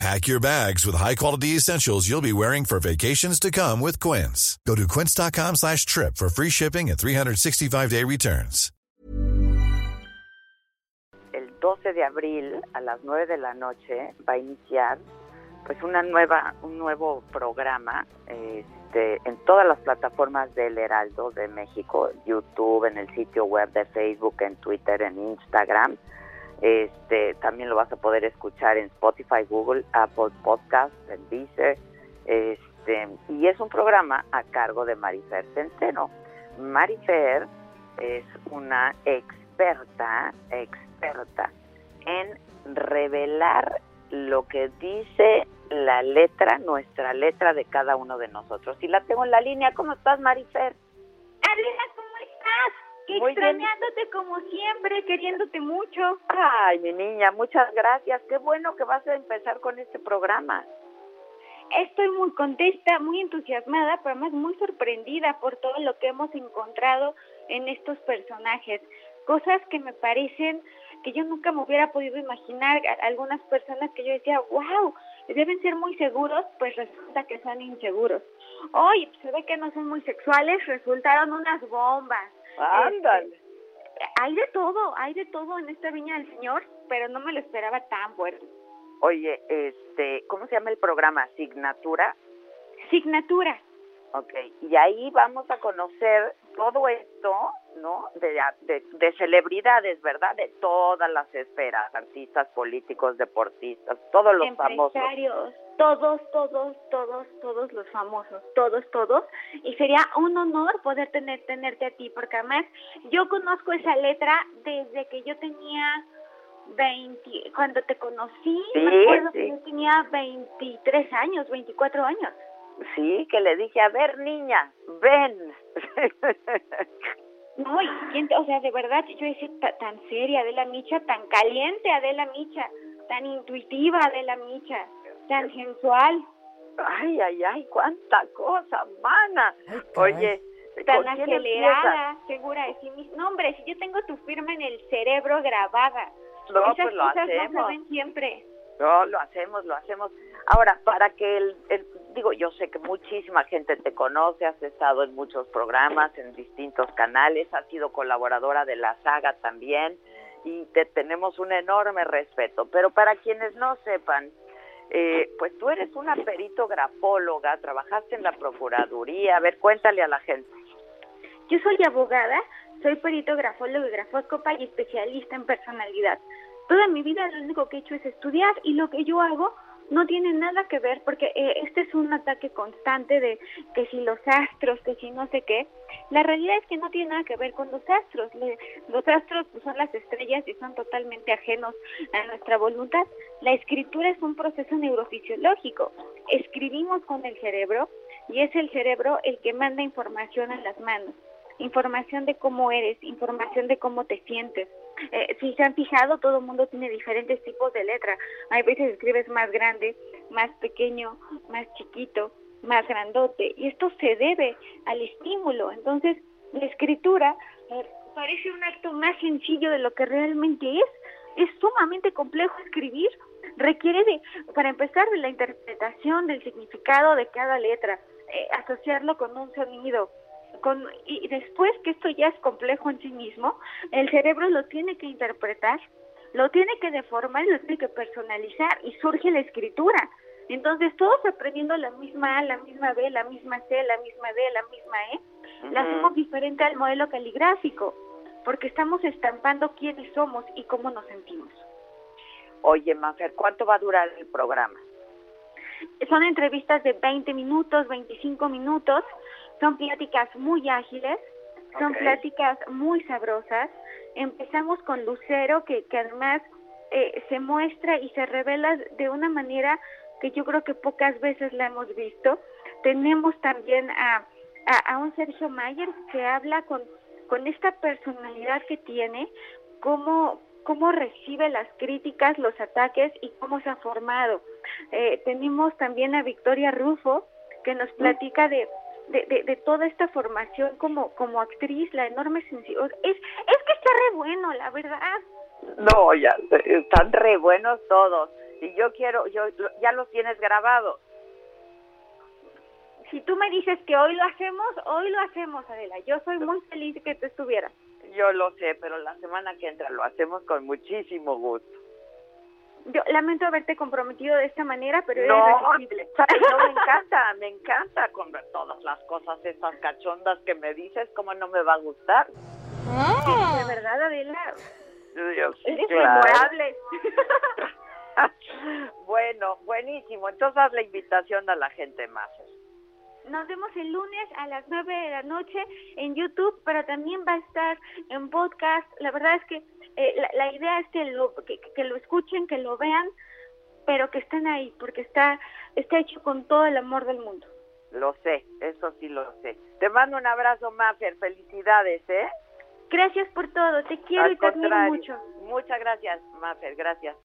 Pack your bags with high-quality essentials you'll be wearing for vacations to come with Quince. Go to quince.com slash trip for free shipping and 365-day returns. El 12 de abril a las 9 de la noche va a iniciar pues una nueva, un nuevo programa este, en todas las plataformas del Heraldo de México, YouTube, en el sitio web de Facebook, en Twitter, en Instagram. Este, también lo vas a poder escuchar en Spotify, Google, Apple Podcasts, en Deezer. Este, y es un programa a cargo de Marifer Centeno. Marifer es una experta, experta en revelar lo que dice la letra, nuestra letra de cada uno de nosotros. Y la tengo en la línea. ¿Cómo estás, Marifer? Que Muy bien. extrañándote como siempre, queriéndote mucho. Ay, mi niña, muchas gracias. Qué bueno que vas a empezar con este programa. Estoy muy contenta, muy entusiasmada, pero además muy sorprendida por todo lo que hemos encontrado en estos personajes. Cosas que me parecen que yo nunca me hubiera podido imaginar. Algunas personas que yo decía, wow, deben ser muy seguros, pues resulta que son inseguros. Oye, se ve que no son muy sexuales, resultaron unas bombas. Ándale. Hay de todo, hay de todo en esta viña del Señor, pero no me lo esperaba tan fuerte. Oye, este, ¿cómo se llama el programa? Signatura. Signatura. Ok, y ahí vamos a conocer todo esto, ¿no? De, de, de celebridades, ¿verdad? De todas las esferas, artistas, políticos, deportistas, todos los famosos. empresarios, todos, todos, todos, todos los famosos, todos, todos. Y sería un honor poder tener, tenerte a ti, porque además yo conozco esa letra desde que yo tenía 20, cuando te conocí, Sí, me acuerdo sí. que yo tenía 23 años, 24 años. Sí, que le dije, a ver, niña, ven. No, y o sea, de verdad, yo decía ta- tan seria Adela Micha, tan caliente Adela Micha, tan intuitiva Adela Micha, tan sensual, ay, ay, ay, cuánta cosa, mana. Oye, tan acelerada, segura de sí misma. No, hombre, si yo tengo tu firma en el cerebro grabada, No, esas pues lo cosas no hacemos. se ven siempre. No, lo hacemos, lo hacemos. Ahora, para que el, el- digo, yo sé que muchísima gente te conoce, has estado en muchos programas, en distintos canales, has sido colaboradora de la saga también y te tenemos un enorme respeto. Pero para quienes no sepan, eh, pues tú eres una peritografóloga, trabajaste en la Procuraduría. A ver, cuéntale a la gente. Yo soy abogada, soy perito grafólogo y grafóscopa y especialista en personalidad. Toda mi vida lo único que he hecho es estudiar y lo que yo hago no tiene nada que ver porque eh, este es un ataque constante de que si los astros, que si no sé qué. La realidad es que no tiene nada que ver con los astros. Le- los astros pues, son las estrellas y son totalmente ajenos a nuestra voluntad. La escritura es un proceso neurofisiológico. Escribimos con el cerebro y es el cerebro el que manda información a las manos información de cómo eres, información de cómo te sientes. Eh, si se han fijado, todo el mundo tiene diferentes tipos de letra. Hay veces escribes más grande, más pequeño, más chiquito, más grandote. Y esto se debe al estímulo. Entonces, la escritura eh, parece un acto más sencillo de lo que realmente es. Es sumamente complejo escribir. Requiere de, para empezar, de la interpretación del significado de cada letra, eh, asociarlo con un sonido, con, y después que esto ya es complejo en sí mismo, el cerebro lo tiene que interpretar, lo tiene que deformar lo tiene que personalizar y surge la escritura. Entonces todos aprendiendo la misma A, la misma B, la misma C, la misma D, la misma E, la Ujú. hacemos diferente al modelo caligráfico, porque estamos estampando quiénes somos y cómo nos sentimos. Oye, Mafer, ¿cuánto va a durar el programa? Son entrevistas de 20 minutos, 25 minutos, son pláticas muy ágiles, son pláticas muy sabrosas. Empezamos con Lucero, que, que además eh, se muestra y se revela de una manera que yo creo que pocas veces la hemos visto. Tenemos también a, a, a un Sergio Mayer que habla con, con esta personalidad que tiene, cómo, cómo recibe las críticas, los ataques y cómo se ha formado. Eh, tenemos también a Victoria Rufo, que nos platica de, de, de, toda esta formación como, como actriz, la enorme sensibilidad. Es, es que está re bueno, la verdad. No, ya están re buenos todos. Y yo quiero, yo ya los tienes grabados. Si tú me dices que hoy lo hacemos, hoy lo hacemos, Adela. Yo soy muy feliz que tú estuvieras. Yo lo sé, pero la semana que entra lo hacemos con muchísimo gusto. Yo lamento haberte comprometido de esta manera, pero no, no, me encanta, me encanta con todas las cosas estas cachondas que me dices, ¿cómo no me va a gustar? de verdad, Adela. Dios, Eres memorable. bueno, buenísimo. Entonces haz la invitación a la gente más. Nos vemos el lunes a las 9 de la noche en YouTube, pero también va a estar en podcast. La verdad es que eh, la, idea es que lo, que, lo escuchen, que lo vean, pero que estén ahí, porque está, está hecho con todo el amor del mundo. Lo sé, eso sí lo sé. Te mando un abrazo, Mafer. Felicidades, ¿eh? Gracias por todo. Te quiero y te admiro mucho. Muchas gracias, Mafer. Gracias.